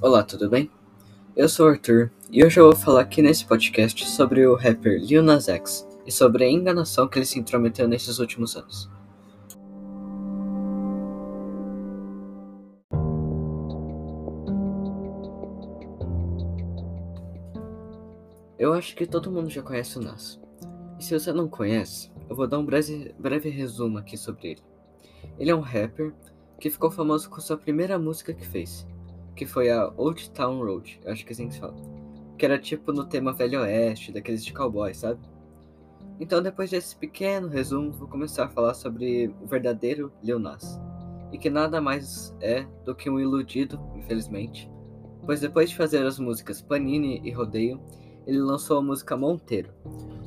Olá, tudo bem? Eu sou o Arthur e hoje eu vou falar aqui nesse podcast sobre o rapper Lil Nas X e sobre a enganação que ele se intrometeu nesses últimos anos. Eu acho que todo mundo já conhece o Nas. E se você não conhece, eu vou dar um breve, breve resumo aqui sobre ele. Ele é um rapper que ficou famoso com sua primeira música que fez, que foi a Old Town Road, acho que é assim que se fala. Que era tipo no tema Velho Oeste, daqueles de cowboy, sabe? Então, depois desse pequeno resumo, vou começar a falar sobre o verdadeiro Lil Nas. E que nada mais é do que um iludido, infelizmente. Pois depois de fazer as músicas Panini e Rodeio, ele lançou a música Monteiro,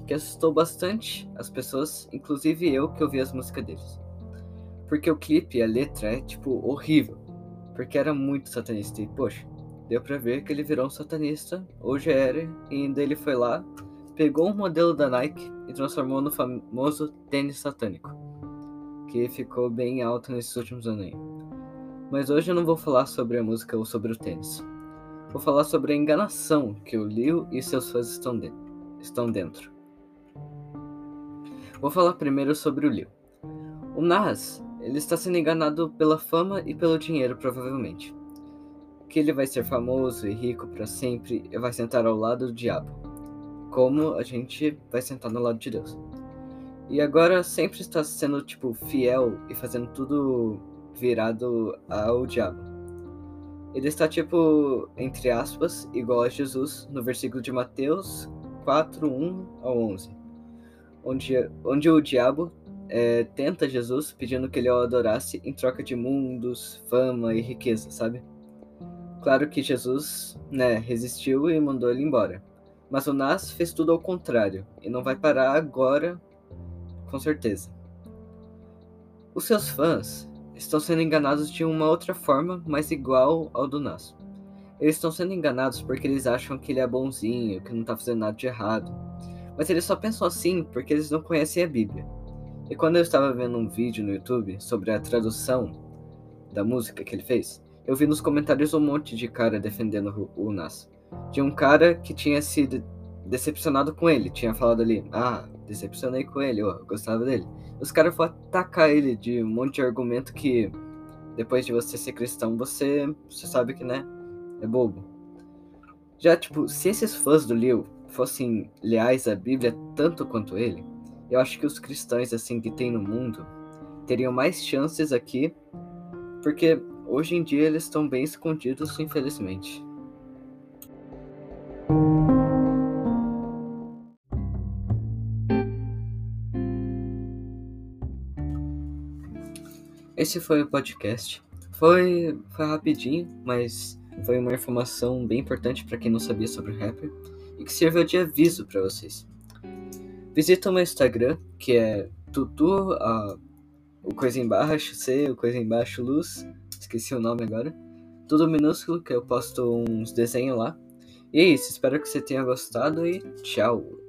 que assustou bastante as pessoas, inclusive eu que ouvi as músicas deles. Porque o clipe a letra é, tipo, horrível porque era muito satanista. E, poxa, deu pra ver que ele virou um satanista, hoje era, e ainda ele foi lá, pegou um modelo da Nike e transformou no famoso tênis satânico, que ficou bem alto nesses últimos anos aí. Mas hoje eu não vou falar sobre a música ou sobre o tênis. Vou falar sobre a enganação que o Lil e seus fãs estão, de estão dentro. Vou falar primeiro sobre o Lil. O Nas ele está sendo enganado pela fama e pelo dinheiro, provavelmente. Que ele vai ser famoso e rico para sempre e vai sentar ao lado do diabo. Como a gente vai sentar no lado de Deus. E agora sempre está sendo, tipo, fiel e fazendo tudo virado ao diabo. Ele está, tipo, entre aspas, igual a Jesus no versículo de Mateus 4, 1 ao 11. Onde, onde o diabo é, tenta Jesus pedindo que ele o adorasse em troca de mundos, fama e riqueza, sabe? Claro que Jesus, né, resistiu e mandou ele embora. Mas o Nas fez tudo ao contrário e não vai parar agora, com certeza. Os seus fãs estão sendo enganados de uma outra forma, mas igual ao do Nas. Eles estão sendo enganados porque eles acham que ele é bonzinho, que não tá fazendo nada de errado. Mas eles só pensam assim porque eles não conhecem a Bíblia. E quando eu estava vendo um vídeo no YouTube sobre a tradução da música que ele fez, eu vi nos comentários um monte de cara defendendo o Nas. De um cara que tinha sido decepcionado com ele, tinha falado ali, ah, decepcionei com ele, eu gostava dele. Os caras foram atacar ele de um monte de argumento que depois de você ser cristão, você, você sabe que, né, é bobo. Já, tipo, se esses fãs do Lil fossem leais à Bíblia tanto quanto ele, eu acho que os cristãos assim que tem no mundo teriam mais chances aqui, porque hoje em dia eles estão bem escondidos, infelizmente. Esse foi o podcast. Foi, foi rapidinho, mas foi uma informação bem importante para quem não sabia sobre o rapper e que serviu de aviso para vocês. Visita o meu Instagram, que é tutu, o coisa embaixo C, o coisa embaixo luz, esqueci o nome agora. Tudo minúsculo, que eu posto uns desenhos lá. E é isso, espero que você tenha gostado e tchau!